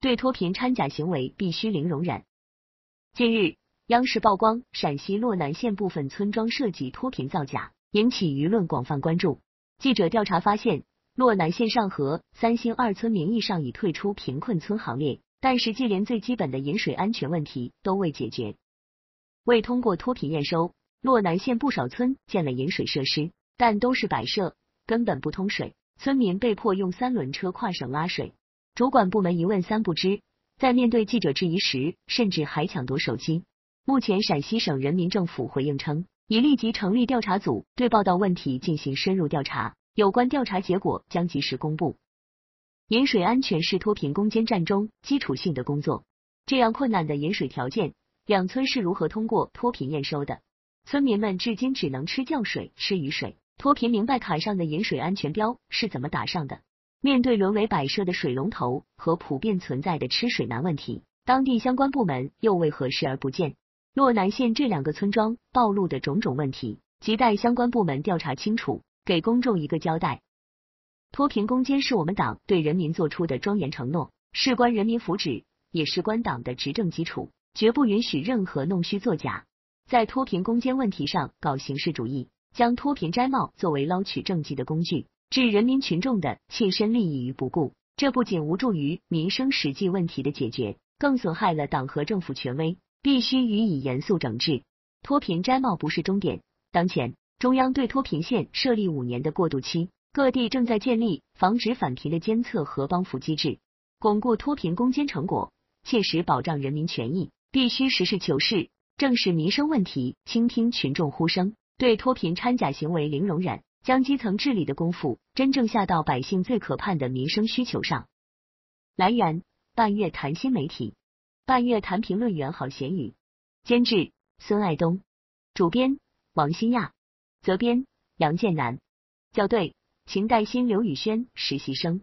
对脱贫掺假行为必须零容忍。近日，央视曝光陕西洛南县部分村庄涉及脱贫造假，引起舆论广泛关注。记者调查发现，洛南县上河三星二村名义上已退出贫困村行列，但实际连最基本的饮水安全问题都未解决。未通过脱贫验收，洛南县不少村建了饮水设施，但都是摆设，根本不通水，村民被迫用三轮车跨省拉水。主管部门一问三不知，在面对记者质疑时，甚至还抢夺手机。目前，陕西省人民政府回应称，已立即成立调查组，对报道问题进行深入调查，有关调查结果将及时公布。饮水安全是脱贫攻坚战中基础性的工作，这样困难的饮水条件，两村是如何通过脱贫验收的？村民们至今只能吃降水、吃雨水。脱贫明白卡上的饮水安全标是怎么打上的？面对沦为摆设的水龙头和普遍存在的吃水难问题，当地相关部门又为何视而不见？洛南县这两个村庄暴露的种种问题，亟待相关部门调查清楚，给公众一个交代。脱贫攻坚是我们党对人民做出的庄严承诺，事关人民福祉，也事关党的执政基础，绝不允许任何弄虚作假，在脱贫攻坚问题上搞形式主义，将脱贫摘帽作为捞取政绩的工具，置人民群众的切身利益于不顾，这不仅无助于民生实际问题的解决，更损害了党和政府权威。必须予以严肃整治。脱贫摘帽不是终点，当前中央对脱贫县设立五年的过渡期，各地正在建立防止返贫的监测和帮扶机制，巩固脱贫攻坚成果，切实保障人民权益。必须实事求是，正视民生问题，倾听群众呼声，对脱贫掺假行为零容忍，将基层治理的功夫真正下到百姓最可盼的民生需求上。来源：半月谈新媒体。半月谈评论员郝贤宇，监制孙爱东，主编王新亚，责编杨建南，校对秦代新、刘宇轩，实习生。